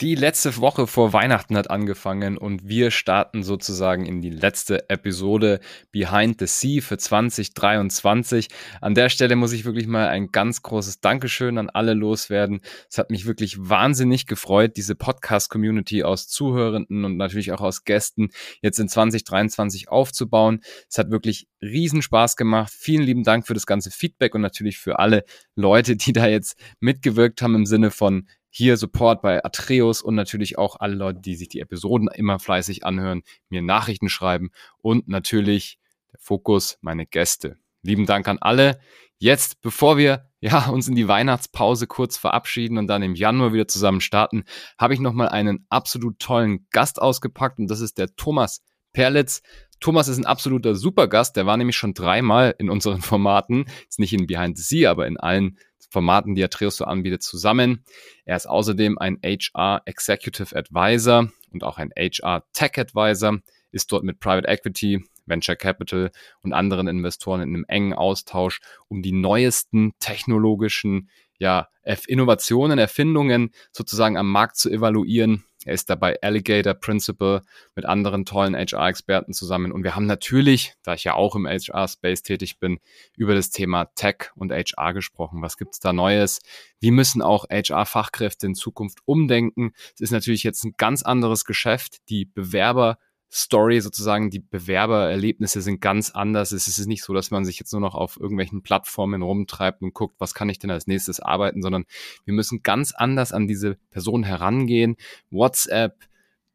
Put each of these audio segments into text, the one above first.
Die letzte Woche vor Weihnachten hat angefangen und wir starten sozusagen in die letzte Episode Behind the Sea für 2023. An der Stelle muss ich wirklich mal ein ganz großes Dankeschön an alle loswerden. Es hat mich wirklich wahnsinnig gefreut, diese Podcast-Community aus Zuhörenden und natürlich auch aus Gästen jetzt in 2023 aufzubauen. Es hat wirklich riesen Spaß gemacht. Vielen lieben Dank für das ganze Feedback und natürlich für alle Leute, die da jetzt mitgewirkt haben im Sinne von hier Support bei Atreus und natürlich auch alle Leute, die sich die Episoden immer fleißig anhören, mir Nachrichten schreiben und natürlich der Fokus, meine Gäste. Lieben Dank an alle. Jetzt, bevor wir ja, uns in die Weihnachtspause kurz verabschieden und dann im Januar wieder zusammen starten, habe ich nochmal einen absolut tollen Gast ausgepackt und das ist der Thomas Perlitz. Thomas ist ein absoluter Supergast, der war nämlich schon dreimal in unseren Formaten, jetzt nicht in Behind the Sea, aber in allen Formaten, die Atreus so anbietet, zusammen. Er ist außerdem ein HR Executive Advisor und auch ein HR Tech Advisor, ist dort mit Private Equity, Venture Capital und anderen Investoren in einem engen Austausch, um die neuesten technologischen ja, Innovationen, Erfindungen sozusagen am Markt zu evaluieren er ist dabei Alligator Principal mit anderen tollen HR-Experten zusammen. Und wir haben natürlich, da ich ja auch im HR-Space tätig bin, über das Thema Tech und HR gesprochen. Was gibt's da Neues? Wie müssen auch HR-Fachkräfte in Zukunft umdenken? Es ist natürlich jetzt ein ganz anderes Geschäft. Die Bewerber Story sozusagen, die Bewerbererlebnisse sind ganz anders. Es ist nicht so, dass man sich jetzt nur noch auf irgendwelchen Plattformen rumtreibt und guckt, was kann ich denn als nächstes arbeiten, sondern wir müssen ganz anders an diese Person herangehen. WhatsApp,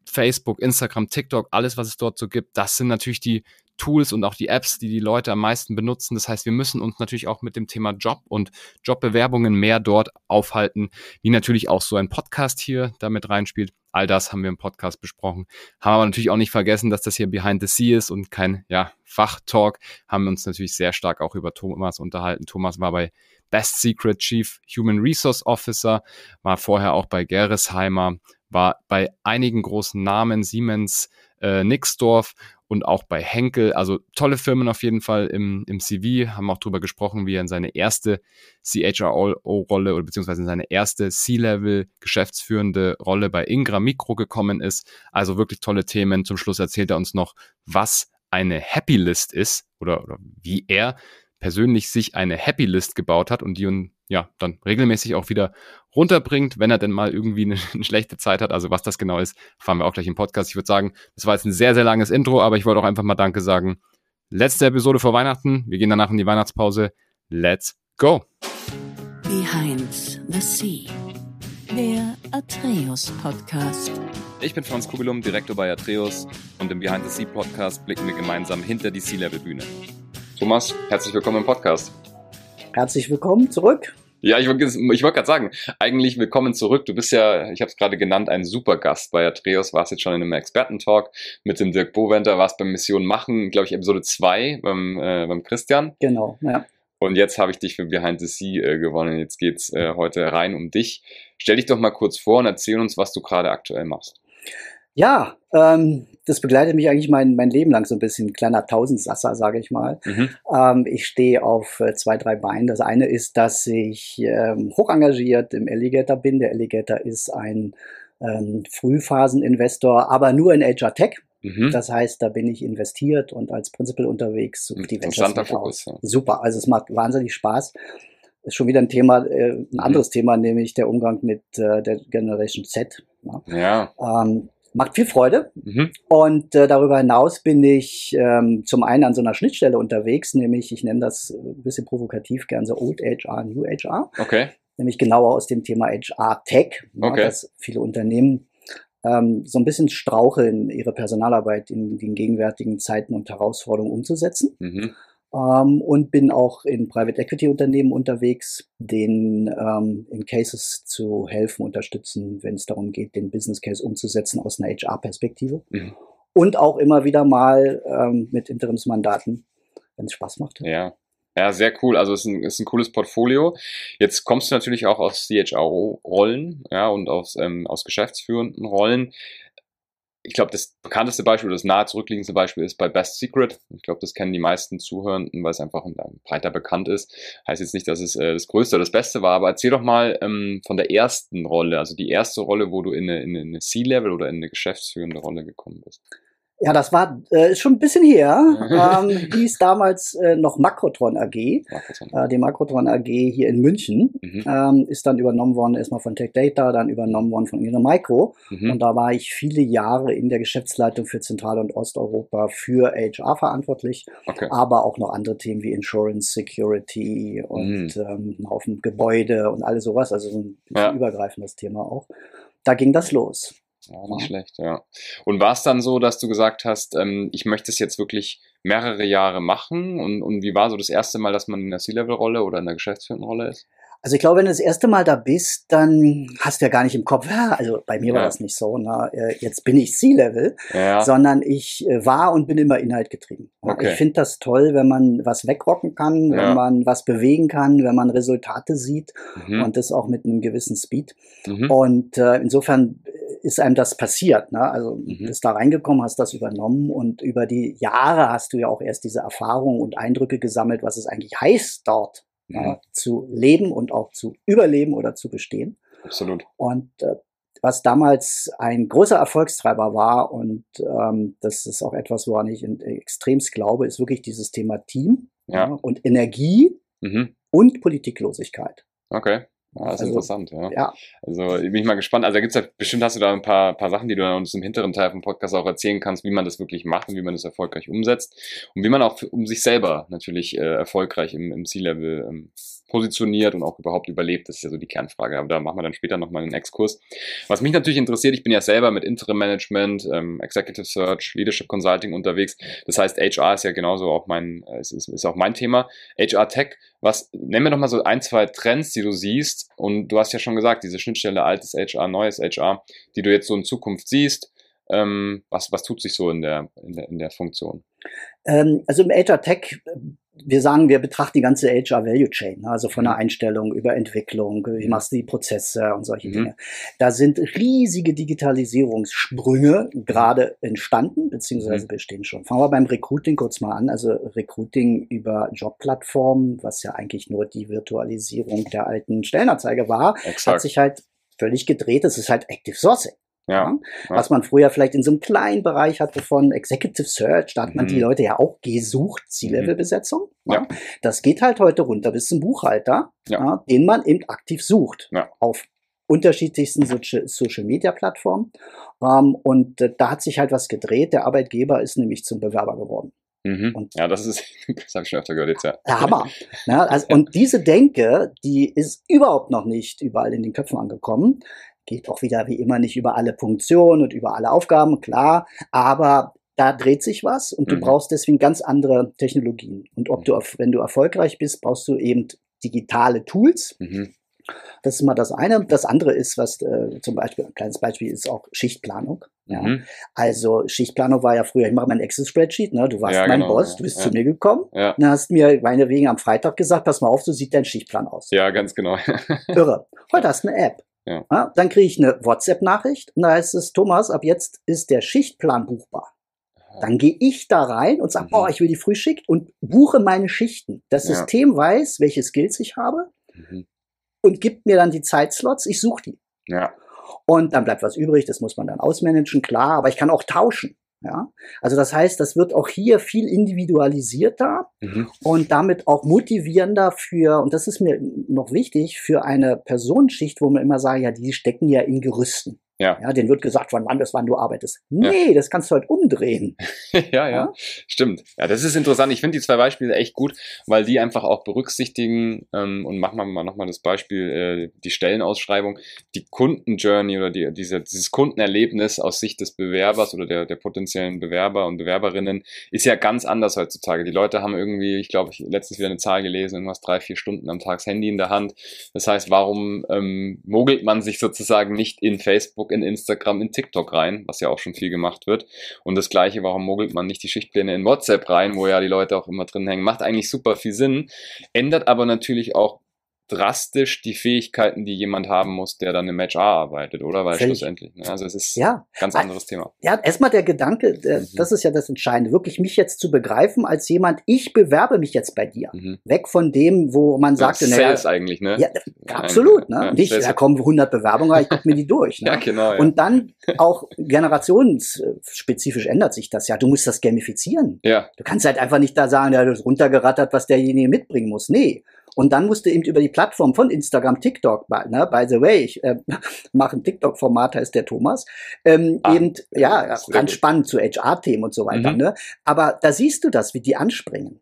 Facebook, Instagram, TikTok, alles, was es dort so gibt, das sind natürlich die Tools und auch die Apps, die die Leute am meisten benutzen. Das heißt, wir müssen uns natürlich auch mit dem Thema Job und Jobbewerbungen mehr dort aufhalten, wie natürlich auch so ein Podcast hier damit reinspielt. All das haben wir im Podcast besprochen. Haben aber natürlich auch nicht vergessen, dass das hier Behind the Sea ist und kein ja, Fachtalk. Haben uns natürlich sehr stark auch über Thomas unterhalten. Thomas war bei Best Secret Chief Human Resource Officer, war vorher auch bei Gerresheimer, war bei einigen großen Namen, Siemens, äh, Nixdorf und auch bei Henkel. Also tolle Firmen auf jeden Fall im, im CV. Haben auch darüber gesprochen, wie er in seine erste CHRO-Rolle oder beziehungsweise in seine erste C-Level geschäftsführende Rolle bei Ingram Micro gekommen ist. Also wirklich tolle Themen. Zum Schluss erzählt er uns noch, was eine Happy List ist oder, oder wie er persönlich sich eine Happy List gebaut hat und die ja dann regelmäßig auch wieder runterbringt, wenn er denn mal irgendwie eine, eine, schlechte Zeit hat. Also was das genau ist, fahren wir auch gleich im Podcast. Ich würde sagen, das war jetzt ein sehr, sehr langes Intro, aber ich wollte auch einfach mal Danke sagen. Letzte Episode vor Weihnachten. Wir gehen danach in die Weihnachtspause. Let's go! Behind the Sea. Der Atreus Podcast. Ich bin Franz Kugelum, Direktor bei Atreus und im Behind the Sea Podcast blicken wir gemeinsam hinter die Sea-Level Bühne. Thomas, herzlich willkommen im Podcast. Herzlich willkommen zurück. Ja, ich wollte ich wollt gerade sagen, eigentlich willkommen zurück. Du bist ja, ich habe es gerade genannt, ein super Gast bei Atreus. Warst jetzt schon in einem Expertentalk mit dem Dirk Boventer, warst beim Mission Machen, glaube ich, Episode 2 beim, äh, beim Christian. Genau, ja. Und jetzt habe ich dich für Behind the Sea äh, gewonnen. Jetzt geht's äh, heute rein um dich. Stell dich doch mal kurz vor und erzähl uns, was du gerade aktuell machst. Ja, ähm, das begleitet mich eigentlich mein, mein Leben lang so ein bisschen. Kleiner Tausendsasser, sage ich mal. Mhm. Ähm, ich stehe auf äh, zwei, drei Beinen. Das eine ist, dass ich ähm, hoch engagiert im Alligator bin. Der Alligator ist ein ähm, Frühphaseninvestor, aber nur in HR Tech. Mhm. Das heißt, da bin ich investiert und als Principal unterwegs. Suche die Ventures Fokus, ja. Super, also es macht wahnsinnig Spaß ist schon wieder ein Thema, äh, ein mhm. anderes mhm. Thema, nämlich der Umgang mit äh, der Generation Z. Ja. ja. Ähm, macht viel Freude. Mhm. Und äh, darüber hinaus bin ich ähm, zum einen an so einer Schnittstelle unterwegs, nämlich, ich nenne das ein bisschen provokativ gern so Old HR, New HR. Okay. Nämlich genauer aus dem Thema HR Tech, okay. ja, dass viele Unternehmen ähm, so ein bisschen straucheln, ihre Personalarbeit in den gegenwärtigen Zeiten und Herausforderungen umzusetzen. Mhm ähm, und bin auch in Private Equity Unternehmen unterwegs, denen ähm, in Cases zu helfen, unterstützen, wenn es darum geht, den Business Case umzusetzen aus einer HR-Perspektive. Mhm. Und auch immer wieder mal ähm, mit Interimsmandaten, wenn es Spaß macht. Ja. Ja, sehr cool. Also es ist ein, ist ein cooles Portfolio. Jetzt kommst du natürlich auch aus CHRO-Rollen ja, und aus, ähm, aus geschäftsführenden Rollen. Ich glaube, das bekannteste Beispiel oder das nahe zurückliegendste Beispiel ist bei Best Secret. Ich glaube, das kennen die meisten Zuhörenden, weil es einfach breiter bekannt ist. Heißt jetzt nicht, dass es äh, das Größte oder das Beste war, aber erzähl doch mal ähm, von der ersten Rolle, also die erste Rolle, wo du in eine, in eine C-Level oder in eine geschäftsführende Rolle gekommen bist. Ja, das war äh, schon ein bisschen her. ähm, hieß damals äh, noch Makrotron AG. Makrotron. Äh, die Makrotron AG hier in München mhm. ähm, ist dann übernommen worden erstmal von Tech Data, dann übernommen worden von Ihre Micro. Mhm. Und da war ich viele Jahre in der Geschäftsleitung für Zentral- und Osteuropa für HR verantwortlich, okay. aber auch noch andere Themen wie Insurance, Security und mhm. ähm, ein Haufen Gebäude und alles sowas. Also so ein ja. übergreifendes Thema auch. Da ging das los. Ja, nicht ja. schlecht, ja. Und war es dann so, dass du gesagt hast, ähm, ich möchte es jetzt wirklich mehrere Jahre machen? Und, und wie war so das erste Mal, dass man in der C-Level-Rolle oder in der geschäftsführenden Rolle ist? Also ich glaube, wenn du das erste Mal da bist, dann hast du ja gar nicht im Kopf, also bei mir ja. war das nicht so, na, äh, jetzt bin ich C-Level, ja. sondern ich äh, war und bin immer Inhalt getrieben. Okay. Ich finde das toll, wenn man was wegrocken kann, ja. wenn man was bewegen kann, wenn man Resultate sieht mhm. und das auch mit einem gewissen Speed. Mhm. Und äh, insofern ist einem das passiert. Ne? Also mhm. bist da reingekommen, hast das übernommen und über die Jahre hast du ja auch erst diese Erfahrungen und Eindrücke gesammelt, was es eigentlich heißt, dort. Ja, zu leben und auch zu überleben oder zu bestehen. Absolut. Und äh, was damals ein großer Erfolgstreiber war, und ähm, das ist auch etwas, woran ich in, extremst glaube, ist wirklich dieses Thema Team ja. Ja, und Energie mhm. und Politiklosigkeit. Okay. Ja, das ist also, interessant, ja. ja. Also bin ich mal gespannt. Also da gibt's ja, bestimmt hast du da ein paar, paar Sachen, die du uns im hinteren Teil vom Podcast auch erzählen kannst, wie man das wirklich macht und wie man das erfolgreich umsetzt. Und wie man auch um sich selber natürlich äh, erfolgreich im, im C-Level ähm, positioniert und auch überhaupt überlebt. Das ist ja so die Kernfrage. Aber da machen wir dann später nochmal einen Exkurs. Was mich natürlich interessiert, ich bin ja selber mit Interim Management, ähm, Executive Search, Leadership Consulting unterwegs. Das heißt, HR ist ja genauso auch mein, äh, ist, ist, auch mein Thema. HR Tech, was, nenn mir doch mal so ein, zwei Trends, die du siehst. Und du hast ja schon gesagt, diese Schnittstelle altes HR, neues HR, die du jetzt so in Zukunft siehst. Ähm, was, was tut sich so in der, in der, in der Funktion? Ähm, also im HR Tech wir sagen, wir betrachten die ganze HR Value Chain, ne? also von der mhm. Einstellung über Entwicklung, wie machst du die Prozesse und solche mhm. Dinge. Da sind riesige Digitalisierungssprünge gerade entstanden, beziehungsweise mhm. bestehen schon. Fangen wir beim Recruiting kurz mal an. Also Recruiting über Jobplattformen, was ja eigentlich nur die Virtualisierung der alten Stellenanzeige war, Exakt. hat sich halt völlig gedreht. Es ist halt Active Sourcing. Ja, ja, Was man früher vielleicht in so einem kleinen Bereich hatte von Executive Search, da hat man mhm. die Leute ja auch gesucht, C-Level-Besetzung. Mhm. Ja. Das geht halt heute runter bis zum Buchhalter, ja. den man eben aktiv sucht. Auf unterschiedlichsten Social-Media-Plattformen. Ähm, und äh, da hat sich halt was gedreht. Der Arbeitgeber ist nämlich zum Bewerber geworden. Mhm. Ja, das ist, das habe ich schon öfter gehört jetzt, ja. Hammer. ja, also, und diese Denke, die ist überhaupt noch nicht überall in den Köpfen angekommen geht auch wieder wie immer nicht über alle Funktionen und über alle Aufgaben, klar, aber da dreht sich was und du mhm. brauchst deswegen ganz andere Technologien. Und ob du, wenn du erfolgreich bist, brauchst du eben digitale Tools. Mhm. Das ist mal das eine. Das andere ist, was äh, zum Beispiel, ein kleines Beispiel ist auch Schichtplanung. Ja. Mhm. Also Schichtplanung war ja früher, ich mache mein Excel-Spreadsheet, ne? du warst ja, mein genau, Boss, ja. du bist zu mir gekommen, ja. dann hast mir meinetwegen am Freitag gesagt, pass mal auf, so sieht dein Schichtplan aus. Ja, ganz genau. Irre. Heute hast du eine App. Ja. Ja, dann kriege ich eine WhatsApp-Nachricht und da heißt es, Thomas, ab jetzt ist der Schichtplan buchbar. Dann gehe ich da rein und sage, mhm. oh, ich will die Frühschicht und buche meine Schichten. Das ja. System weiß, welche Skills ich habe mhm. und gibt mir dann die Zeitslots, ich suche die. Ja. Und dann bleibt was übrig, das muss man dann ausmanagen, klar, aber ich kann auch tauschen. Ja, also das heißt, das wird auch hier viel individualisierter mhm. und damit auch motivierender für, und das ist mir noch wichtig, für eine Personenschicht, wo man immer sagt, ja, die stecken ja in Gerüsten. Ja. ja, denen wird gesagt, von wann bis wann du arbeitest. Nee, ja. das kannst du halt umdrehen. ja, ja, ja, stimmt. Ja, das ist interessant. Ich finde die zwei Beispiele echt gut, weil die einfach auch berücksichtigen ähm, und machen wir mal nochmal das Beispiel, äh, die Stellenausschreibung, die Kundenjourney oder die, diese, dieses Kundenerlebnis aus Sicht des Bewerbers oder der, der potenziellen Bewerber und Bewerberinnen ist ja ganz anders heutzutage. Die Leute haben irgendwie, ich glaube, ich letztens wieder eine Zahl gelesen, irgendwas drei, vier Stunden am Tag das Handy in der Hand. Das heißt, warum ähm, mogelt man sich sozusagen nicht in Facebook Facebook, in Instagram, in TikTok rein, was ja auch schon viel gemacht wird. Und das gleiche, warum mogelt man nicht die Schichtpläne in WhatsApp rein, wo ja die Leute auch immer drin hängen, macht eigentlich super viel Sinn, ändert aber natürlich auch drastisch die Fähigkeiten, die jemand haben muss, der dann im HR arbeitet, oder? Weil Völlig. schlussendlich, ne? also es ist ja. ein ganz anderes Thema. Ja, erstmal der Gedanke, der, mhm. das ist ja das Entscheidende, wirklich mich jetzt zu begreifen als jemand, ich bewerbe mich jetzt bei dir. Mhm. Weg von dem, wo man sagt, ja, Sales naja, eigentlich, ne? Ja, absolut, ne? Ja, Nicht, da kommen 100 Bewerbungen, ich gucke mir die durch. Ne? ja, genau. Ja. Und dann auch generationsspezifisch ändert sich das ja. Du musst das gamifizieren. Ja. Du kannst halt einfach nicht da sagen, ja, du hast runtergerattert, was derjenige mitbringen muss. Nee. Und dann musst du eben über die Plattform von Instagram, TikTok, ne, by the way, ich äh, mache ein TikTok-Format, heißt der Thomas, ähm, ah, eben, ja, ganz spannend zu HR-Themen und so weiter. Mhm. Ne? Aber da siehst du das, wie die anspringen.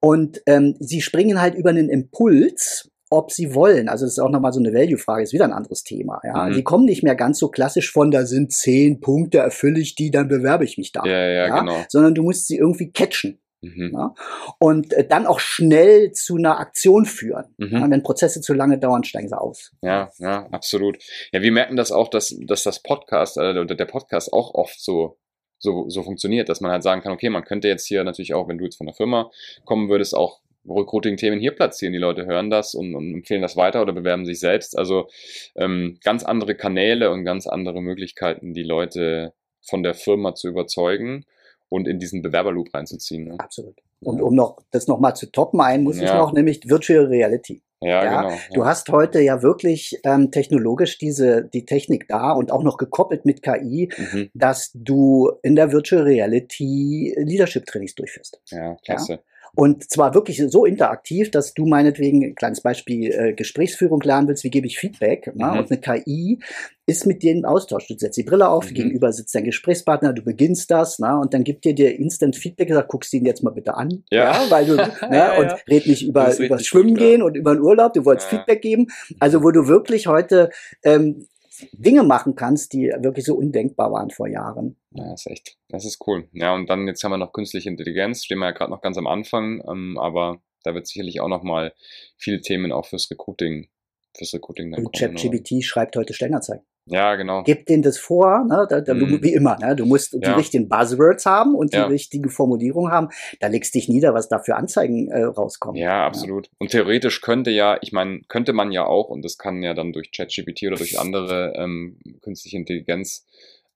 Und ähm, sie springen halt über einen Impuls, ob sie wollen. Also das ist auch nochmal so eine Value-Frage, ist wieder ein anderes Thema. Ja, mhm. die kommen nicht mehr ganz so klassisch von, da sind zehn Punkte, erfülle ich die, dann bewerbe ich mich da. Ja, ja, ja, genau. Sondern du musst sie irgendwie catchen. Mhm. Ja? Und äh, dann auch schnell zu einer Aktion führen. Mhm. Ja, wenn Prozesse zu lange dauern, steigen sie aus. Ja, ja, absolut. Ja, wir merken das auch, dass, dass das Podcast äh, oder der Podcast auch oft so so, so funktioniert, dass man halt sagen kann, okay, man könnte jetzt hier natürlich auch, wenn du jetzt von der Firma kommen würdest, auch Recruiting-Themen hier platzieren. Die Leute hören das und, und, empfehlen das weiter oder bewerben sich selbst. Also ähm, ganz andere Kanäle und ganz andere Möglichkeiten, die Leute von der Firma zu überzeugen und in diesen Bewerberloop reinzuziehen. Ne? Absolut. Und um noch das nochmal zu toppen, ein muss ja. ich noch, nämlich Virtual Reality. Ja, ja, genau. Du hast heute ja wirklich ähm, technologisch diese die Technik da und auch noch gekoppelt mit KI, mhm. dass du in der Virtual Reality Leadership Trainings durchführst. Ja, klasse. Ja? Und zwar wirklich so interaktiv, dass du meinetwegen, kleines Beispiel, äh, Gesprächsführung lernen willst, wie gebe ich Feedback. Ne? Mhm. Und eine KI ist mit dir im Austausch. Du setzt die Brille auf, mhm. gegenüber sitzt dein Gesprächspartner, du beginnst das, na, und dann gibt dir dir Instant Feedback, gesagt, guckst ihn jetzt mal bitte an, ja, ja weil du, ne, ja, und red nicht über, über Schwimmen gut, gehen und über den Urlaub, du wolltest Feedback geben. Also, wo du wirklich heute ähm, Dinge machen kannst, die wirklich so undenkbar waren vor Jahren. Ja, das ist echt, das ist cool. Ja, und dann jetzt haben wir noch künstliche Intelligenz, stehen wir ja gerade noch ganz am Anfang, ähm, aber da wird sicherlich auch noch mal viele Themen auch fürs Recruiting, fürs Recruiting dann und ChatGPT schreibt heute Stellenanzeigen. Ja, genau. Gib denen das vor, ne? da, da, mm. wie immer. Ne? Du musst die richtigen Buzzwords haben und die ja. richtige Formulierung haben. Da legst dich nieder, was da für Anzeigen äh, rauskommen. Ja, absolut. Ja. Und theoretisch könnte ja, ich meine, könnte man ja auch, und das kann ja dann durch ChatGPT oder durch andere ähm, künstliche Intelligenz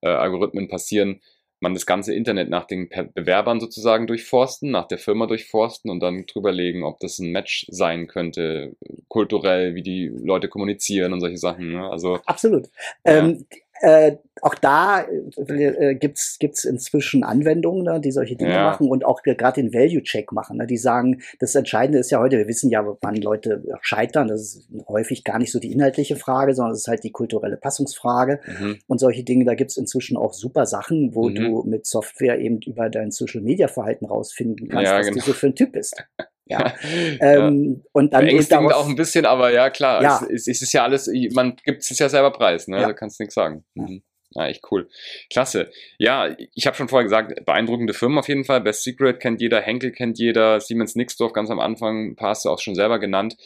äh, passieren, man das ganze Internet nach den Bewerbern sozusagen durchforsten, nach der Firma durchforsten und dann drüberlegen, ob das ein Match sein könnte, kulturell, wie die Leute kommunizieren und solche Sachen. Ne? Also absolut. Ja. Ähm, äh, auch da äh, gibt's gibt's inzwischen Anwendungen, ne, die solche Dinge ja. machen und auch gerade den Value-Check machen. Ne, die sagen, das Entscheidende ist ja heute, wir wissen ja, wann Leute scheitern. Das ist häufig gar nicht so die inhaltliche Frage, sondern es ist halt die kulturelle Passungsfrage mhm. und solche Dinge. Da gibt's inzwischen auch super Sachen, wo mhm. du mit Software eben über dein Social-Media-Verhalten rausfinden kannst, ja, was genau. du so für ein Typ bist. Ja. ähm, ja. Und dann Beängstigend auch ein bisschen, aber ja, klar. Ja. Es, es, ist ja alles, man gibt es ja selber preis, ne? Ja. Da kannst du nichts sagen. Mhm. Ja, echt cool. Klasse. Ja, ich habe schon vorher gesagt, beeindruckende Firmen auf jeden Fall. Best Secret kennt jeder, Henkel kennt jeder, Siemens Nixdorf ganz am Anfang, ein paar hast du auch schon selber genannt.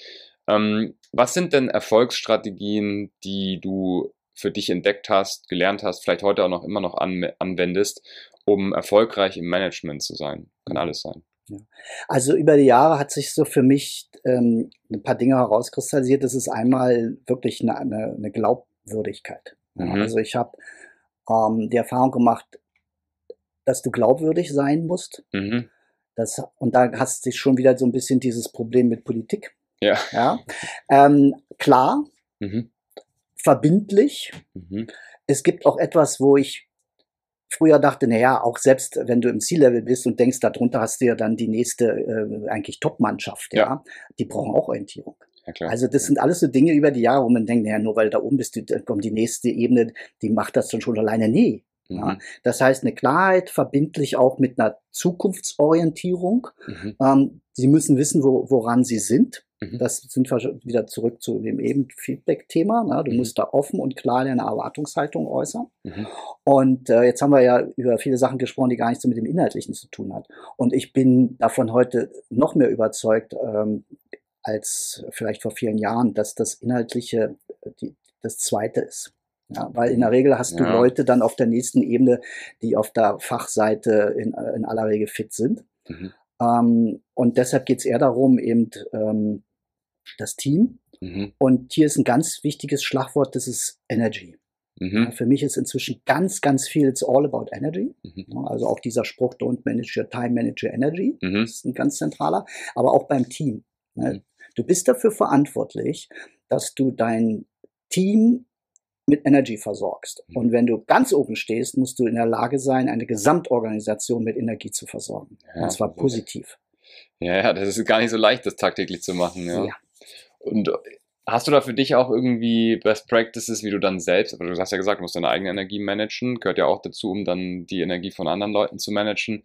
Ähm, was sind denn Erfolgsstrategien, die du für dich entdeckt hast, gelernt hast, vielleicht heute auch noch immer noch an, anwendest, um erfolgreich im Management zu sein? Kann alles sein. Also über die Jahre hat sich so für mich ähm, ein paar Dinge herauskristallisiert. Das ist einmal wirklich eine, eine, eine Glaubwürdigkeit. Mhm. Also ich habe ähm, die Erfahrung gemacht, dass du glaubwürdig sein musst. Mhm. Das, und da hast du schon wieder so ein bisschen dieses Problem mit Politik. Ja. ja? Ähm, klar, mhm. verbindlich. Mhm. Es gibt auch etwas, wo ich früher dachte, naja, auch selbst wenn du im C-Level bist und denkst, darunter hast du ja dann die nächste äh, eigentlich Top-Mannschaft, ja. ja. die brauchen auch Orientierung. Ja, also das sind alles so Dinge über die Jahre, wo man denkt, naja, nur weil du da oben bist, dann kommt die nächste Ebene, die macht das dann schon alleine. Nee. Mhm. Ja. Das heißt, eine Klarheit, verbindlich auch mit einer Zukunftsorientierung. Mhm. Ähm, sie müssen wissen, wo, woran sie sind. Mhm. Das sind wir wieder zurück zu dem eben Feedback-Thema. Ne? Du mhm. musst da offen und klar deine Erwartungshaltung äußern. Mhm. Und äh, jetzt haben wir ja über viele Sachen gesprochen, die gar nichts so mit dem Inhaltlichen zu tun hat. Und ich bin davon heute noch mehr überzeugt ähm, als vielleicht vor vielen Jahren, dass das Inhaltliche die, das Zweite ist. Ja, weil in der Regel hast du ja. Leute dann auf der nächsten Ebene, die auf der Fachseite in, in aller Regel fit sind. Mhm. Ähm, und deshalb geht es eher darum, eben ähm, das Team Mhm. Und hier ist ein ganz wichtiges Schlagwort, das ist Energy. Mhm. Für mich ist inzwischen ganz, ganz viel, it's all about energy. Mhm. Also auch dieser Spruch, don't manage your time, manage your energy. Mhm. Das ist ein ganz zentraler. Aber auch beim Team. Ne? Mhm. Du bist dafür verantwortlich, dass du dein Team mit Energy versorgst. Mhm. Und wenn du ganz oben stehst, musst du in der Lage sein, eine Gesamtorganisation mit Energie zu versorgen. Ja, und zwar positiv. Ja, ja, das ist gar nicht so leicht, das tagtäglich zu machen. Ja. ja. Und hast du da für dich auch irgendwie Best Practices, wie du dann selbst, aber du hast ja gesagt, du musst deine eigene Energie managen, gehört ja auch dazu, um dann die Energie von anderen Leuten zu managen.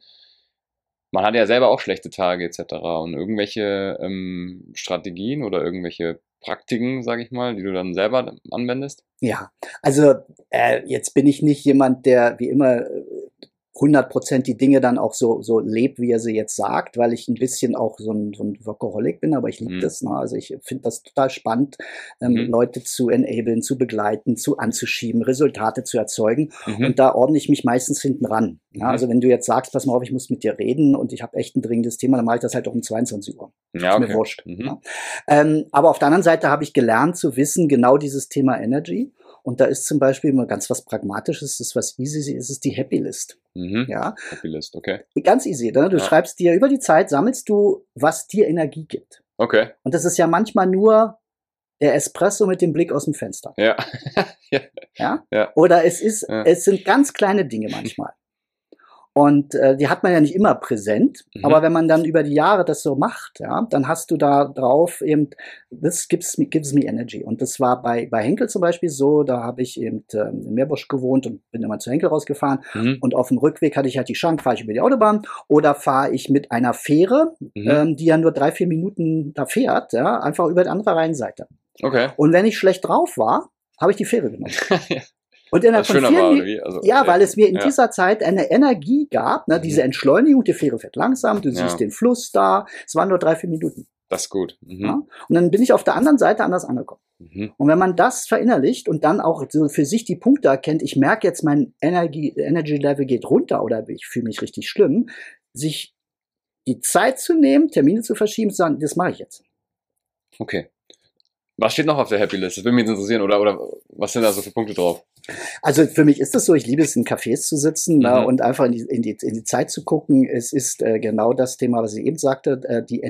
Man hat ja selber auch schlechte Tage etc. Und irgendwelche ähm, Strategien oder irgendwelche Praktiken, sage ich mal, die du dann selber anwendest? Ja, also äh, jetzt bin ich nicht jemand, der wie immer äh, 100 Prozent die Dinge dann auch so, so lebt, wie er sie jetzt sagt, weil ich ein bisschen auch so ein, so ein Workaholic bin, aber ich liebe mhm. das. Ne? Also ich finde das total spannend, ähm, mhm. Leute zu enablen, zu begleiten, zu anzuschieben, Resultate zu erzeugen. Mhm. Und da ordne ich mich meistens hinten ran. Ja? Mhm. Also wenn du jetzt sagst, pass mal auf, ich muss mit dir reden und ich habe echt ein dringendes Thema, dann mache ich das halt auch um 22 Uhr. Ja, okay. Ist mir wurscht. Ja? Mhm. Ähm, aber auf der anderen Seite habe ich gelernt zu wissen, genau dieses Thema Energy. Und da ist zum Beispiel immer ganz was Pragmatisches, das ist was easy ist, ist die Happy List. Mhm. Ja. Happy List, okay. Ganz easy. Ne? Du ja. schreibst dir über die Zeit, sammelst du, was dir Energie gibt. Okay. Und das ist ja manchmal nur der Espresso mit dem Blick aus dem Fenster. Ja. ja. ja. ja. Oder es ist, ja. es sind ganz kleine Dinge manchmal. Und äh, die hat man ja nicht immer präsent, mhm. aber wenn man dann über die Jahre das so macht, ja, dann hast du da drauf eben, this gives me, gives me energy. Und das war bei, bei Henkel zum Beispiel so, da habe ich eben äh, in Meerbusch gewohnt und bin immer zu Henkel rausgefahren. Mhm. Und auf dem Rückweg hatte ich halt die Chance, fahre ich über die Autobahn oder fahre ich mit einer Fähre, mhm. ähm, die ja nur drei, vier Minuten da fährt, ja, einfach über die andere Rheinseite. Okay. Und wenn ich schlecht drauf war, habe ich die Fähre genommen. Und innerhalb von vier Minuten, also, ja, ja, weil es mir in ja. dieser Zeit eine Energie gab, ne, diese mhm. Entschleunigung, die Fähre fährt langsam, du siehst den Fluss da, es waren nur drei, vier Minuten. Das ist gut. Mhm. Ja? Und dann bin ich auf der anderen Seite anders angekommen. Mhm. Und wenn man das verinnerlicht und dann auch so für sich die Punkte erkennt, ich merke jetzt, mein Energy, Energy Level geht runter oder ich fühle mich richtig schlimm, sich die Zeit zu nehmen, Termine zu verschieben, zu sagen, das mache ich jetzt. Okay. Was steht noch auf der Happy List? Das würde mich interessieren. Oder, oder was sind da so für Punkte drauf? Also für mich ist es so, ich liebe es, in Cafés zu sitzen ne, mhm. ne, und einfach in die, in, die, in die Zeit zu gucken. Es ist äh, genau das Thema, was ich eben sagte, äh, die,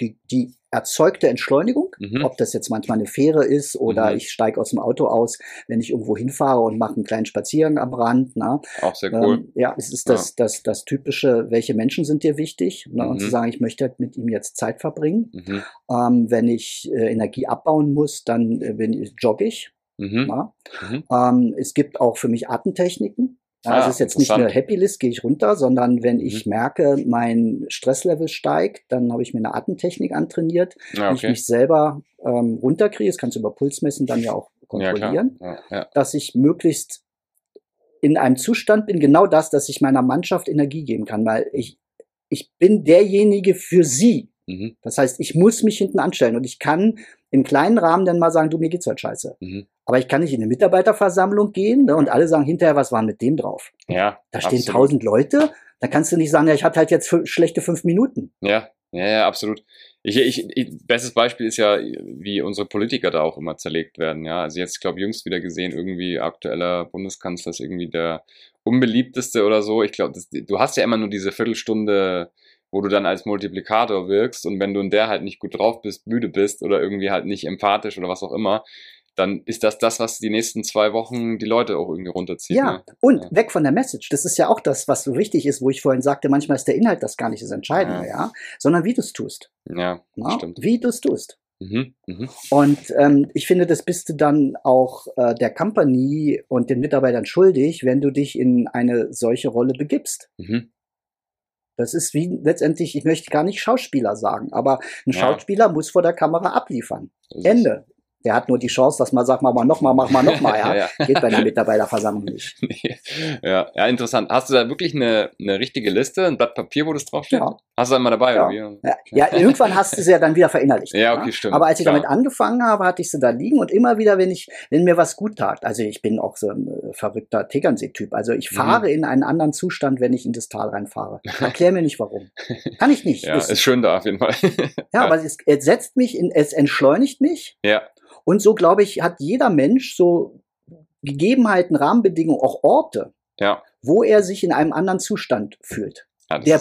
die, die erzeugte Entschleunigung, mhm. ob das jetzt manchmal eine Fähre ist oder mhm. ich steige aus dem Auto aus, wenn ich irgendwo hinfahre und mache einen kleinen Spaziergang am Rand. Na. Auch sehr cool. Ähm, ja, es ist das, ja. das, das typische, welche Menschen sind dir wichtig? Ne, mhm. Und zu mhm. sagen, ich möchte mit ihm jetzt Zeit verbringen. Mhm. Ähm, wenn ich äh, Energie abbauen muss, dann äh, bin ich, jogge ich. Mhm. Ähm, es gibt auch für mich Atemtechniken. Ja, ah, es ist jetzt nicht eine Happy List, gehe ich runter, sondern wenn ich mhm. merke, mein Stresslevel steigt, dann habe ich mir eine Atemtechnik antrainiert, ja, okay. ich mich selber ähm, runterkriege. Das kannst du über Pulsmessen dann ja auch kontrollieren, ja, dass ich möglichst in einem Zustand bin, genau das, dass ich meiner Mannschaft Energie geben kann, weil ich, ich bin derjenige für sie. Mhm. Das heißt, ich muss mich hinten anstellen und ich kann im kleinen Rahmen dann mal sagen, du, mir geht's halt scheiße. Mhm. Aber ich kann nicht in eine Mitarbeiterversammlung gehen ne, und alle sagen hinterher, was war mit dem drauf? Ja. Da stehen tausend Leute, da kannst du nicht sagen, ja, ich hatte halt jetzt schlechte fünf Minuten. Ja, ja, ja, absolut. Ich, ich, ich, bestes Beispiel ist ja, wie unsere Politiker da auch immer zerlegt werden. Ja, also jetzt, glaube jüngst wieder gesehen, irgendwie aktueller Bundeskanzler ist irgendwie der unbeliebteste oder so. Ich glaube, du hast ja immer nur diese Viertelstunde wo du dann als Multiplikator wirkst und wenn du in der halt nicht gut drauf bist, müde bist oder irgendwie halt nicht empathisch oder was auch immer, dann ist das das, was die nächsten zwei Wochen die Leute auch irgendwie runterzieht. Ja, ne? und ja. weg von der Message. Das ist ja auch das, was so wichtig ist, wo ich vorhin sagte, manchmal ist der Inhalt das gar nicht das Entscheidende, ja, ja? sondern wie du es tust. Ja, ja? stimmt. Wie du es tust. Mhm, mh. Und ähm, ich finde, das bist du dann auch äh, der Company und den Mitarbeitern schuldig, wenn du dich in eine solche Rolle begibst. Mhm. Das ist wie letztendlich, ich möchte gar nicht Schauspieler sagen, aber ein. Schauspieler muss vor der Kamera abliefern. Ende. Der hat nur die Chance, dass man sagt, mach mal nochmal, mach mal nochmal. Ja? ja, ja. Geht bei der Mitarbeiterversammlung nicht. ja, ja, interessant. Hast du da wirklich eine, eine richtige Liste, ein Blatt Papier, wo das draufsteht? Ja. Hast du einmal dabei, ja. oder wie? Ja, irgendwann hast du sie ja dann wieder verinnerlicht. ja, okay, stimmt. Aber als ich Klar. damit angefangen habe, hatte ich sie da liegen und immer wieder, wenn ich, wenn mir was gut tat, also ich bin auch so ein äh, verrückter Tegernsee-Typ, also ich fahre mhm. in einen anderen Zustand, wenn ich in das Tal reinfahre. Erklär mir nicht warum. Kann ich nicht. ja, ist schön da auf jeden Fall. ja, aber es, es setzt mich in, es entschleunigt mich. Ja. Und so, glaube ich, hat jeder Mensch so Gegebenheiten, Rahmenbedingungen, auch Orte, ja. wo er sich in einem anderen Zustand fühlt. Ja, der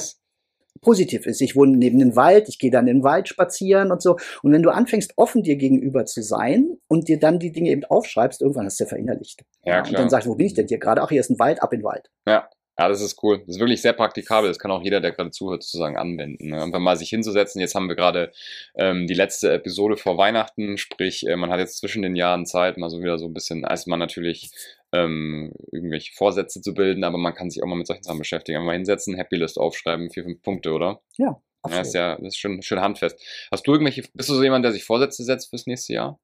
positiv ist. Ich wohne neben dem Wald, ich gehe dann in den Wald spazieren und so. Und wenn du anfängst, offen dir gegenüber zu sein und dir dann die Dinge eben aufschreibst, irgendwann hast du ja verinnerlicht. Ja, klar. Und dann sagst du, wo bin ich denn hier gerade? Ach, hier ist ein Wald, ab in den Wald. Ja. Ja, das ist cool. Das ist wirklich sehr praktikabel. Das kann auch jeder, der gerade zuhört, sozusagen anwenden. Ne? Einfach mal sich hinzusetzen. Jetzt haben wir gerade ähm, die letzte Episode vor Weihnachten, sprich, äh, man hat jetzt zwischen den Jahren Zeit, mal so wieder so ein bisschen, als man natürlich ähm, irgendwelche Vorsätze zu bilden, aber man kann sich auch mal mit solchen Sachen beschäftigen. Einfach mal hinsetzen, Happy List aufschreiben, vier, fünf Punkte, oder? Ja. Absolut. Ja, ist ja, das ist schön, schön handfest. Hast du irgendwelche, bist du so jemand, der sich Vorsätze setzt fürs nächste Jahr?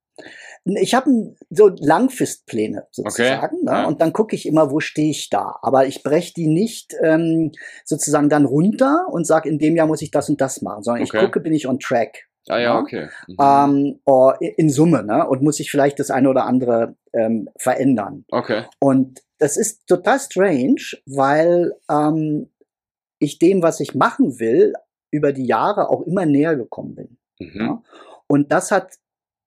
Ich habe so Langfristpläne sozusagen. Okay. Ne? Ja. Und dann gucke ich immer, wo stehe ich da. Aber ich breche die nicht ähm, sozusagen dann runter und sage, in dem Jahr muss ich das und das machen, sondern okay. ich gucke, bin ich on track. Ah ja, okay. Mhm. Ähm, oh, in Summe, ne? Und muss ich vielleicht das eine oder andere ähm, verändern. Okay. Und das ist total strange, weil ähm, ich dem, was ich machen will, über die Jahre auch immer näher gekommen bin. Mhm. Ja? Und das hat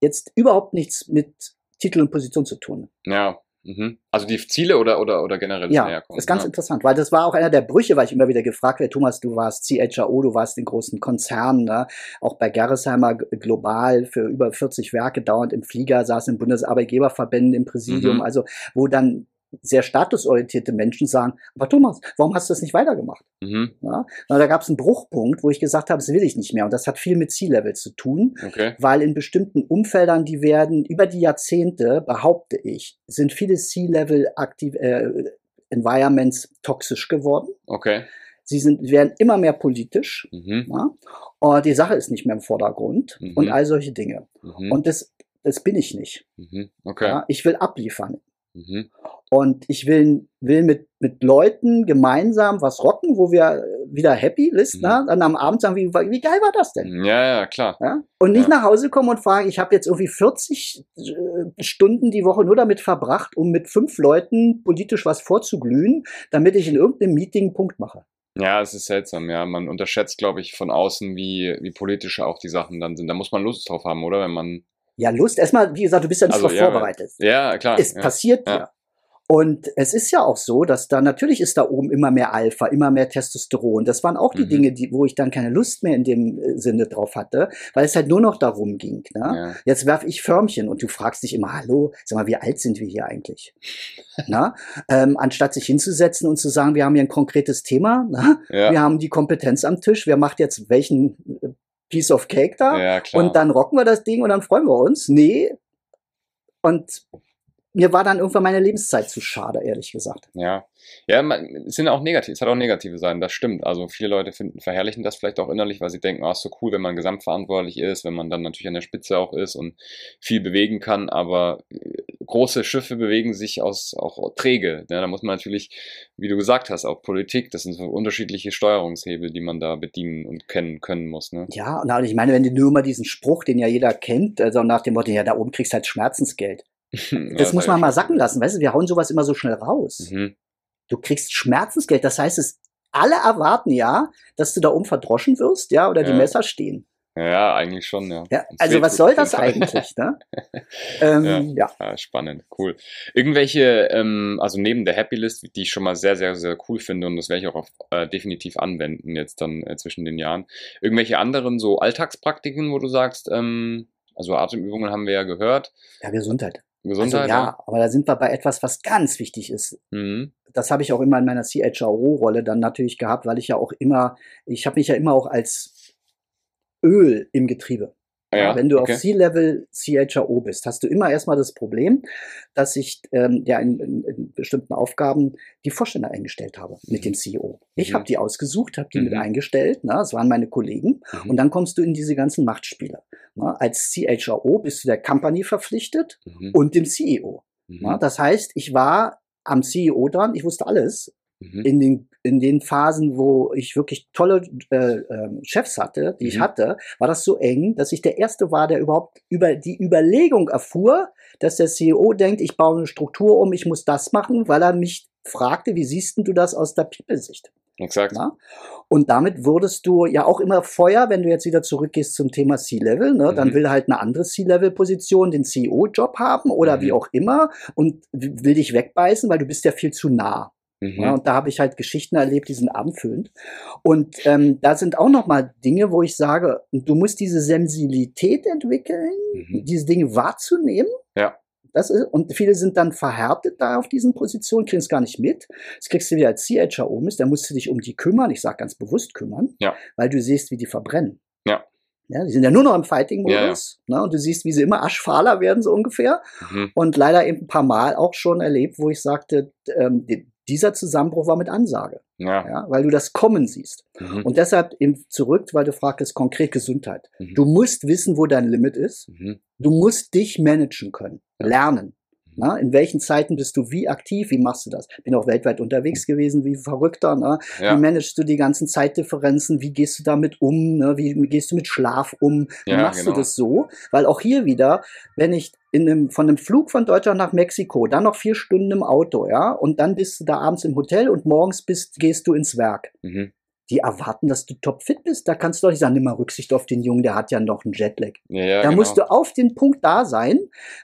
jetzt überhaupt nichts mit Titel und Position zu tun. Ja, Mhm. Also die Ziele oder, oder, oder generell ja, Näherkommen? ist ganz ja. interessant, weil das war auch einer der Brüche, weil ich immer wieder gefragt werde, Thomas, du warst CHAO, du warst in großen Konzernen, ne? auch bei Gerresheimer global für über 40 Werke dauernd im Flieger, saß in Bundesarbeitgeberverbänden im Präsidium, mhm. also wo dann sehr statusorientierte Menschen sagen, aber Thomas, warum hast du das nicht weitergemacht? Mhm. Ja, da gab es einen Bruchpunkt, wo ich gesagt habe, das will ich nicht mehr. Und das hat viel mit C-Level zu tun, okay. weil in bestimmten Umfeldern, die werden über die Jahrzehnte, behaupte ich, sind viele C-Level äh, Environments toxisch geworden. Okay. Sie sind, werden immer mehr politisch. Mhm. Ja? Und die Sache ist nicht mehr im Vordergrund mhm. und all solche Dinge. Mhm. Und das, das bin ich nicht. Mhm. Okay. Ja? Ich will abliefern. Mhm. Und ich will, will mit, mit Leuten gemeinsam was rocken, wo wir wieder happy listen, mhm. ne? dann am Abend sagen, wie, wie geil war das denn? Ja, ja, klar. Ja? Und nicht ja. nach Hause kommen und fragen, ich habe jetzt irgendwie 40 äh, Stunden die Woche nur damit verbracht, um mit fünf Leuten politisch was vorzuglühen, damit ich in irgendeinem Meeting einen Punkt mache. Ja, es ist seltsam, ja. Man unterschätzt, glaube ich, von außen, wie, wie politisch auch die Sachen dann sind. Da muss man Lust drauf haben, oder? Wenn man ja, Lust. Erstmal, wie gesagt, du bist ja nicht also, ja, vorbereitet. Ja, klar. Es ja, passiert ja. Und es ist ja auch so, dass da natürlich ist da oben immer mehr Alpha, immer mehr Testosteron. Das waren auch die mhm. Dinge, die, wo ich dann keine Lust mehr in dem äh, Sinne drauf hatte, weil es halt nur noch darum ging. Ne? Ja. Jetzt werf ich Förmchen und du fragst dich immer, hallo, sag mal, wie alt sind wir hier eigentlich? Na? Ähm, anstatt sich hinzusetzen und zu sagen, wir haben hier ein konkretes Thema, ja. wir haben die Kompetenz am Tisch, wer macht jetzt welchen äh, Piece of Cake da? Ja, und dann rocken wir das Ding und dann freuen wir uns. Nee. Und mir war dann irgendwann meine Lebenszeit zu schade, ehrlich gesagt. Ja, ja, man, es sind auch negativ, es hat auch negative Seiten, das stimmt. Also viele Leute finden, verherrlichen das vielleicht auch innerlich, weil sie denken, ah, oh, ist so cool, wenn man gesamtverantwortlich ist, wenn man dann natürlich an der Spitze auch ist und viel bewegen kann, aber äh, große Schiffe bewegen sich aus auch träge. Ja, da muss man natürlich, wie du gesagt hast, auch Politik, das sind so unterschiedliche Steuerungshebel, die man da bedienen und kennen können muss. Ne? Ja, und ich meine, wenn du nur mal diesen Spruch, den ja jeder kennt, also nach dem Motto, ja, da oben kriegst du halt Schmerzensgeld. Das muss man mal sacken lassen, weißt du, wir hauen sowas immer so schnell raus. Mhm. Du kriegst Schmerzensgeld, das heißt, es alle erwarten ja, dass du da oben verdroschen wirst, ja, oder die ja. Messer stehen. Ja, eigentlich schon, ja. ja also was soll das eigentlich, ne? ähm, ja, ja. ja, spannend, cool. Irgendwelche, ähm, also neben der Happy List, die ich schon mal sehr, sehr, sehr cool finde und das werde ich auch auf, äh, definitiv anwenden jetzt dann äh, zwischen den Jahren. Irgendwelche anderen so Alltagspraktiken, wo du sagst, ähm, also Atemübungen haben wir ja gehört. Ja, Gesundheit. Gesundheit. Also, ja, aber da sind wir bei etwas, was ganz wichtig ist. Mhm. Das habe ich auch immer in meiner CHRO-Rolle dann natürlich gehabt, weil ich ja auch immer, ich habe mich ja immer auch als Öl im Getriebe. Ja, Wenn du okay. auf C-Level CHRO bist, hast du immer erstmal das Problem, dass ich ähm, ja in, in, in, bestimmten Aufgaben die Vorstände eingestellt habe mit dem mhm. CEO. Ich mhm. habe die ausgesucht, habe die mhm. mit eingestellt, na, das waren meine Kollegen. Mhm. Und dann kommst du in diese ganzen Machtspiele. Na, als CHRO bist du der Company verpflichtet mhm. und dem CEO. Na, Mhm. das heißt, ich war am CEO dran, ich wusste alles mhm. in, den, in den Phasen, wo ich wirklich tolle äh, äh, Chefs hatte, die mhm. ich hatte, war das so eng, dass ich der Erste war, der überhaupt über die Überlegung erfuhr, dass der CEO denkt, ich baue eine Struktur um, ich muss das machen, weil er mich fragte, wie siehst du das aus der People-Sicht? Exakt. Ja? Und damit wurdest du ja auch immer Feuer, wenn du jetzt wieder zurückgehst zum Thema C-Level, ne? Mhm. dann will halt eine andere C-Level-Position den CEO-Job haben oder mhm. wie auch immer und will dich wegbeißen, weil du bist ja viel zu nah. Mhm. Ja, und da habe ich halt Geschichten erlebt, die sind abendfüllend. Und ähm, da sind auch noch mal Dinge, wo ich sage, du musst diese Sensibilität entwickeln, mhm. diese Dinge wahrzunehmen. Ja. Das ist, und viele sind dann verhärtet da auf diesen Positionen, kriegen es gar nicht mit. Das kriegst du wieder als CHRO mit, da musst du dich um die kümmern, ich sage ganz bewusst kümmern, ja. weil du siehst, wie die verbrennen. Ja. Ja, die sind ja nur noch im Fighting-Modus. Ja, ja. ne, und du siehst, wie sie immer aschfahler werden, so ungefähr. Mhm. Und leider eben ein paar Mal auch schon erlebt, wo ich sagte, ähm, dieser Zusammenbruch war mit Ansage. Ja. ja weil du das kommen siehst. Mhm. Und deshalb eben zurück, weil du fragtest, konkret Gesundheit. Mhm. Du musst wissen, wo dein Limit ist. Mhm. Du musst dich managen können, lernen. Na, in welchen Zeiten bist du wie aktiv? Wie machst du das? Bin auch weltweit unterwegs gewesen, wie verrückter. Ne? Ja. Wie managst du die ganzen Zeitdifferenzen? Wie gehst du damit um? Ne? Wie gehst du mit Schlaf um? Wie ja, machst genau. du das so? Weil auch hier wieder, wenn ich in einem, von einem Flug von Deutschland nach Mexiko, dann noch vier Stunden im Auto, ja, und dann bist du da abends im Hotel und morgens bist, gehst du ins Werk. Mhm die erwarten, dass du topfit bist. Da kannst du doch nicht sagen, nimm mal Rücksicht auf den Jungen, der hat ja noch einen Jetlag. Ja, ja, da genau. musst du auf den Punkt da sein,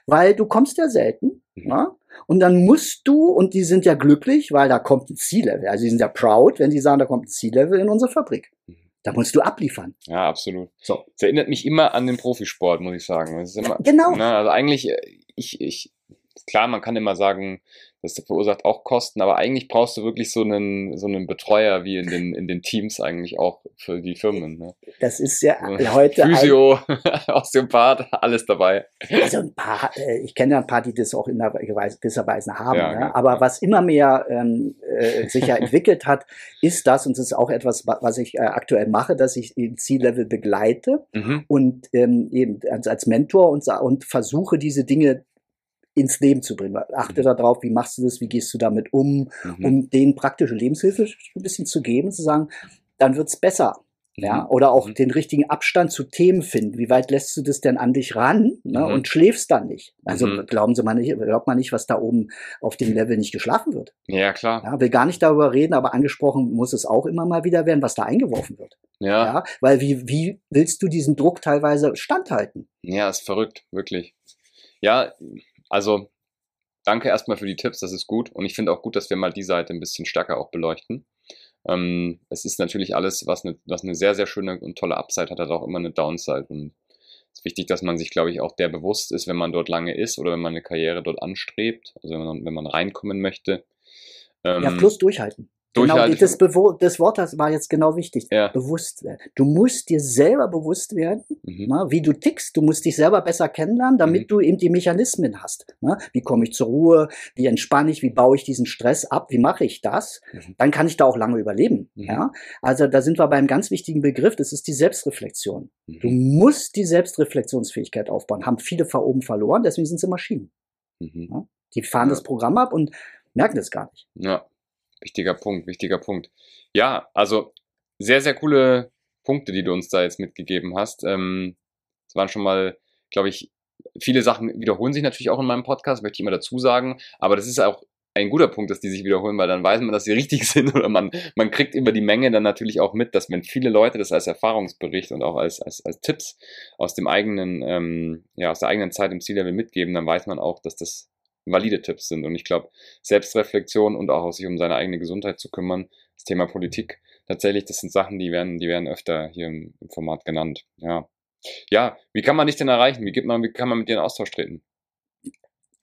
weil du kommst ja selten. Mhm. Ja? Und dann musst du, und die sind ja glücklich, weil da kommt ein C-Level. Also die sind ja proud, wenn die sagen, da kommt ein C-Level in unsere Fabrik. Mhm. Da musst du abliefern. Ja, absolut. So. Das erinnert mich immer an den Profisport, muss ich sagen. Immer, genau. Na, ne, also eigentlich, äh, ich, ich, klar, man kann immer sagen, das verursacht auch Kosten, aber eigentlich brauchst du wirklich so einen, so einen Betreuer wie in den, in den Teams eigentlich auch für die Firmen. Ne? Das ist ja heute. Physio, Osteopath, alles dabei. Also ein paar, äh, ich kenne ja ein paar, die das auch in gewisser Weise haben. Ja, ne? Aber was immer mehr ähm, äh, sich ja entwickelt hat, ist das, und das ist auch etwas, was ich äh, aktuell mache, dass ich den C-Level begleite mhm. und ähm, eben als, als Mentor und, und versuche, diese Dinge ins Leben zu bringen. Achte mhm. darauf, wie machst du das, wie gehst du damit um, mhm. um denen praktische Lebenshilfe ein bisschen zu geben, zu sagen, dann wird's besser. Ja, mhm. oder auch mhm. den richtigen Abstand zu Themen finden. Wie weit lässt du das denn an dich ran ne, mhm. und schläfst dann nicht? Also mhm. glauben Sie mal nicht, glaubt man nicht, was da oben auf dem Level nicht geschlafen wird. Ja, klar. Ja, will gar nicht darüber reden, aber angesprochen muss es auch immer mal wieder werden, was da eingeworfen wird. Ja. ja weil wie, wie willst du diesen Druck teilweise standhalten? Ja, ist verrückt, wirklich. Ja, also danke erstmal für die Tipps, das ist gut. Und ich finde auch gut, dass wir mal die Seite ein bisschen stärker auch beleuchten. Ähm, es ist natürlich alles, was eine, was eine sehr, sehr schöne und tolle Upside hat, hat auch immer eine Downside. Und es ist wichtig, dass man sich, glaube ich, auch der bewusst ist, wenn man dort lange ist oder wenn man eine Karriere dort anstrebt, also wenn man, wenn man reinkommen möchte. Ähm, ja, plus durchhalten. Genau, das, das, Wort das war jetzt genau wichtig. Ja. Bewusst werden. Du musst dir selber bewusst werden, mhm. na, wie du tickst. Du musst dich selber besser kennenlernen, damit mhm. du eben die Mechanismen hast. Na? Wie komme ich zur Ruhe? Wie entspanne ich? Wie baue ich diesen Stress ab? Wie mache ich das? Mhm. Dann kann ich da auch lange überleben. Mhm. Ja? Also da sind wir bei einem ganz wichtigen Begriff. Das ist die Selbstreflexion. Du mhm. musst die Selbstreflexionsfähigkeit aufbauen. Haben viele oben verloren, deswegen sind sie Maschinen. Mhm. Ja? Die fahren ja. das Programm ab und merken das gar nicht. Ja. Wichtiger Punkt, wichtiger Punkt. Ja, also sehr, sehr coole Punkte, die du uns da jetzt mitgegeben hast. Ähm, waren schon mal, glaube ich, viele Sachen wiederholen sich natürlich auch in meinem Podcast, möchte ich immer dazu sagen. Aber das ist auch ein guter Punkt, dass die sich wiederholen, weil dann weiß man, dass sie richtig sind oder man, man kriegt über die Menge dann natürlich auch mit, dass wenn viele Leute das als Erfahrungsbericht und auch als, als, als Tipps aus dem eigenen, ähm, ja, aus der eigenen Zeit im Ziellevel mitgeben, dann weiß man auch, dass das valide Tipps sind. Und ich glaube, Selbstreflexion und auch sich um seine eigene Gesundheit zu kümmern, das Thema Politik, tatsächlich, das sind Sachen, die werden, die werden öfter hier im, im Format genannt. Ja. Ja, wie kann man dich denn erreichen? Wie, gibt man, wie kann man mit dir in Austausch treten?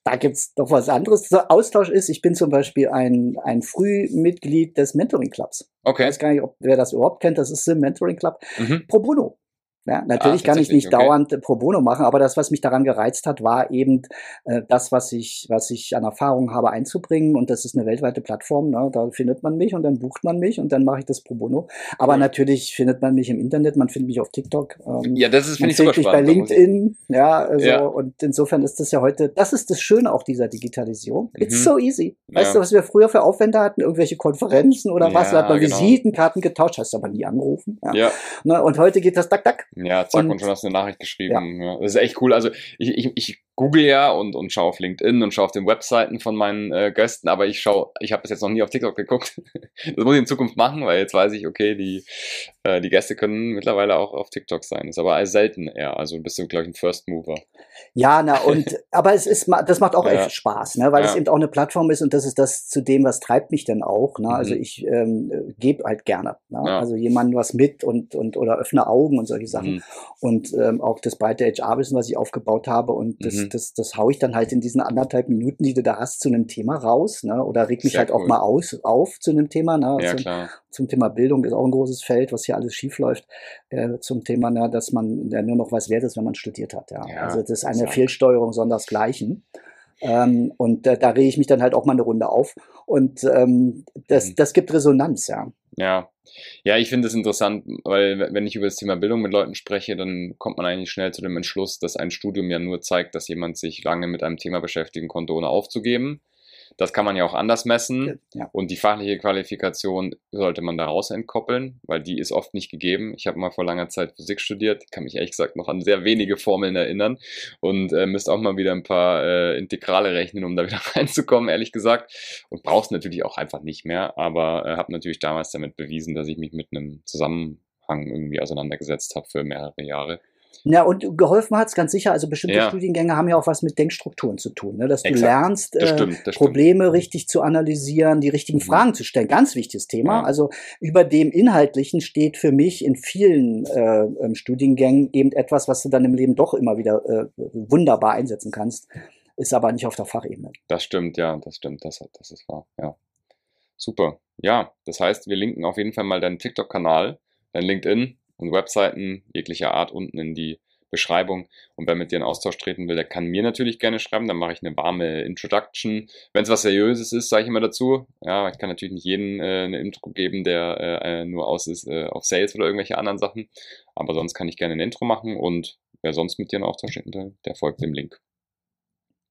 Da gibt's doch was anderes. Der Austausch ist, ich bin zum Beispiel ein, ein Frühmitglied des Mentoring Clubs. Okay. Ich weiß gar nicht, ob wer das überhaupt kennt. Das ist Sim Mentoring Club. Mhm. Pro Bono. Ja, natürlich ah, kann ich nicht okay. dauernd pro bono machen, aber das, was mich daran gereizt hat, war eben äh, das, was ich, was ich an Erfahrung habe einzubringen. Und das ist eine weltweite Plattform. Ne? Da findet man mich und dann bucht man mich und dann mache ich das pro bono. Aber cool. natürlich findet man mich im Internet, man findet mich auf TikTok. Ähm, ja, das ist finde ich super mich bei LinkedIn. Ja, also, ja, und insofern ist das ja heute, das ist das Schöne auch dieser Digitalisierung. It's mhm. so easy. Weißt ja. du, was wir früher für Aufwände hatten? Irgendwelche Konferenzen oder was? Da hat man genau. Visitenkarten getauscht, hast aber nie angerufen. Ja. ja. Ne? Und heute geht das dack, dack. Ja, zack, und, und schon hast du eine Nachricht geschrieben. Ja. Das ist echt cool. Also ich, ich, ich google ja und, und schaue auf LinkedIn und schaue auf den Webseiten von meinen äh, Gästen, aber ich schaue, ich habe bis jetzt noch nie auf TikTok geguckt. das muss ich in Zukunft machen, weil jetzt weiß ich, okay, die, äh, die Gäste können mittlerweile auch auf TikTok sein. Ist aber selten eher. Also bist du, glaube ich, ein First Mover. Ja, na und aber es ist das macht auch ja. echt Spaß, ne? Weil ja. es eben auch eine Plattform ist und das ist das zu dem, was treibt mich denn auch. Ne? Also mhm. ich ähm, gebe halt gerne. Ne? Ja. Also jemandem was mit und, und oder öffne Augen und solche Sachen. Mhm. Und ähm, auch das breite HR-Wissen, was ich aufgebaut habe und das, mhm. das, das haue ich dann halt in diesen anderthalb Minuten, die du da hast, zu einem Thema raus, ne? Oder reg mich Sehr halt cool. auch mal aus, auf zu einem Thema, ne? Ja, zum, klar. zum Thema Bildung ist auch ein großes Feld, was hier alles schief läuft, äh, zum Thema, ne, dass man ja nur noch was wert ist, wenn man studiert hat. Ja. ja also das ist eine Fehlsteuerung sondersgleichen. Ähm, und äh, da rege ich mich dann halt auch mal eine Runde auf. Und ähm, das, mhm. das gibt Resonanz, ja. Ja. Ja, ich finde es interessant, weil wenn ich über das Thema Bildung mit Leuten spreche, dann kommt man eigentlich schnell zu dem Entschluss, dass ein Studium ja nur zeigt, dass jemand sich lange mit einem Thema beschäftigen konnte, ohne aufzugeben. Das kann man ja auch anders messen. Ja. Und die fachliche Qualifikation sollte man daraus entkoppeln, weil die ist oft nicht gegeben. Ich habe mal vor langer Zeit Physik studiert, kann mich ehrlich gesagt noch an sehr wenige Formeln erinnern und äh, müsste auch mal wieder ein paar äh, Integrale rechnen, um da wieder reinzukommen, ehrlich gesagt. Und brauchst natürlich auch einfach nicht mehr, aber äh, habe natürlich damals damit bewiesen, dass ich mich mit einem Zusammenhang irgendwie auseinandergesetzt habe für mehrere Jahre. Ja, und geholfen hat es ganz sicher. Also bestimmte ja. Studiengänge haben ja auch was mit Denkstrukturen zu tun, ne? dass du Exakt. lernst, das stimmt, das Probleme stimmt. richtig zu analysieren, die richtigen mhm. Fragen zu stellen. Ganz wichtiges Thema. Ja. Also über dem Inhaltlichen steht für mich in vielen äh, ähm, Studiengängen eben etwas, was du dann im Leben doch immer wieder äh, wunderbar einsetzen kannst. Ist aber nicht auf der Fachebene. Das stimmt, ja, das stimmt, das, das ist wahr, ja. Super. Ja, das heißt, wir linken auf jeden Fall mal deinen TikTok-Kanal, dein LinkedIn, und Webseiten jeglicher Art unten in die Beschreibung. Und wer mit dir in Austausch treten will, der kann mir natürlich gerne schreiben. Dann mache ich eine warme Introduction. Wenn es was Seriöses ist, sage ich immer dazu. Ja, ich kann natürlich nicht jedem äh, eine Intro geben, der äh, nur aus ist äh, auf Sales oder irgendwelche anderen Sachen. Aber sonst kann ich gerne ein Intro machen und wer sonst mit dir in Austausch treten will, der folgt dem Link.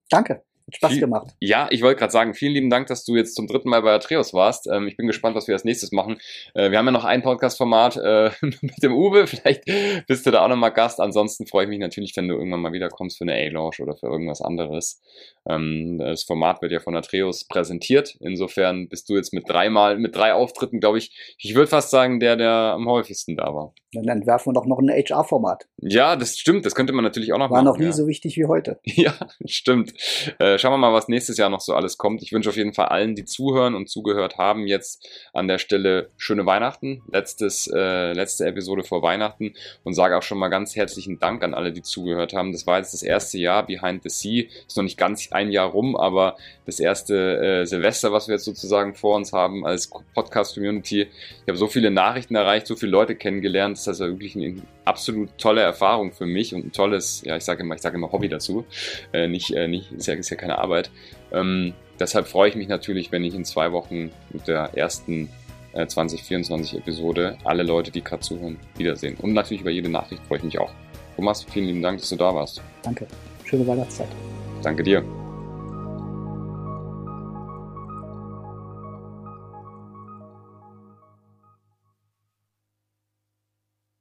Danke. Hat Spaß Viel, gemacht. Ja, ich wollte gerade sagen, vielen lieben Dank, dass du jetzt zum dritten Mal bei Atreus warst. Ähm, ich bin gespannt, was wir als nächstes machen. Äh, wir haben ja noch ein Podcast-Format äh, mit dem Uwe. Vielleicht bist du da auch nochmal Gast. Ansonsten freue ich mich natürlich, wenn du irgendwann mal wiederkommst für eine A-Launch oder für irgendwas anderes. Ähm, das Format wird ja von Atreus präsentiert. Insofern bist du jetzt mit dreimal, mit drei Auftritten, glaube ich, ich würde fast sagen, der, der am häufigsten da war. Dann entwerfen wir doch noch ein HR-Format. Ja, das stimmt. Das könnte man natürlich auch noch war machen. War noch nie ja. so wichtig wie heute. Ja, stimmt. Äh, schauen wir mal, was nächstes Jahr noch so alles kommt. Ich wünsche auf jeden Fall allen, die zuhören und zugehört haben, jetzt an der Stelle schöne Weihnachten. Letztes, äh, letzte Episode vor Weihnachten und sage auch schon mal ganz herzlichen Dank an alle, die zugehört haben. Das war jetzt das erste Jahr Behind the Sea. Ist noch nicht ganz ein Jahr rum, aber das erste äh, Silvester, was wir jetzt sozusagen vor uns haben als Podcast-Community. Ich habe so viele Nachrichten erreicht, so viele Leute kennengelernt. Das ist also wirklich eine absolut tolle Erfahrung für mich und ein tolles, ja, ich sage immer, ich sage immer Hobby dazu. Äh, nicht, äh, nicht, ist ja, ist ja keine Arbeit. Ähm, deshalb freue ich mich natürlich, wenn ich in zwei Wochen mit der ersten äh, 2024 Episode alle Leute, die gerade zuhören, wiedersehen. Und natürlich über jede Nachricht freue ich mich auch. Thomas, vielen lieben Dank, dass du da warst. Danke. Schöne Weihnachtszeit. Danke dir.